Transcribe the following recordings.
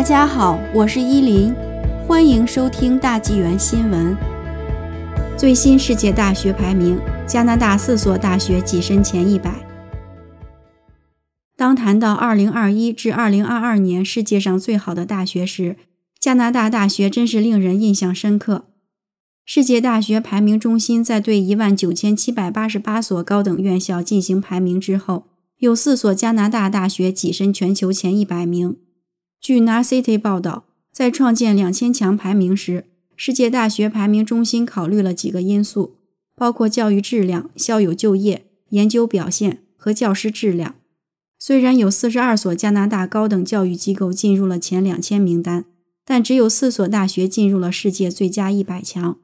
大家好，我是依林，欢迎收听大纪元新闻。最新世界大学排名，加拿大四所大学跻身前一百。当谈到2021至2022年世界上最好的大学时，加拿大大学真是令人印象深刻。世界大学排名中心在对19,788所高等院校进行排名之后，有四所加拿大大学跻身全球前一百名。据 Narcity 报道，在创建两千强排名时，世界大学排名中心考虑了几个因素，包括教育质量、校友就业、研究表现和教师质量。虽然有四十二所加拿大高等教育机构进入了前两千名单，但只有四所大学进入了世界最佳一百强。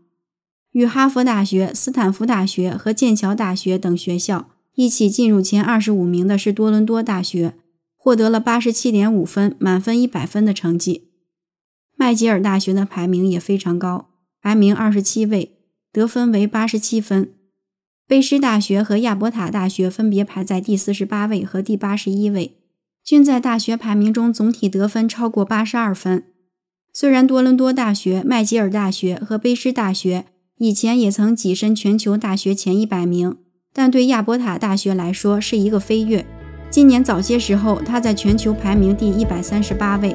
与哈佛大学、斯坦福大学和剑桥大学等学校一起进入前二十五名的是多伦多大学。获得了八十七点五分，满分一百分的成绩。麦吉尔大学的排名也非常高，排名二十七位，得分为八十七分。卑诗大学和亚伯塔大学分别排在第四十八位和第八十一位，均在大学排名中总体得分超过八十二分。虽然多伦多大学、麦吉尔大学和卑诗大学以前也曾跻身全球大学前一百名，但对亚伯塔大学来说是一个飞跃。今年早些时候，他在全球排名第一百三十八位，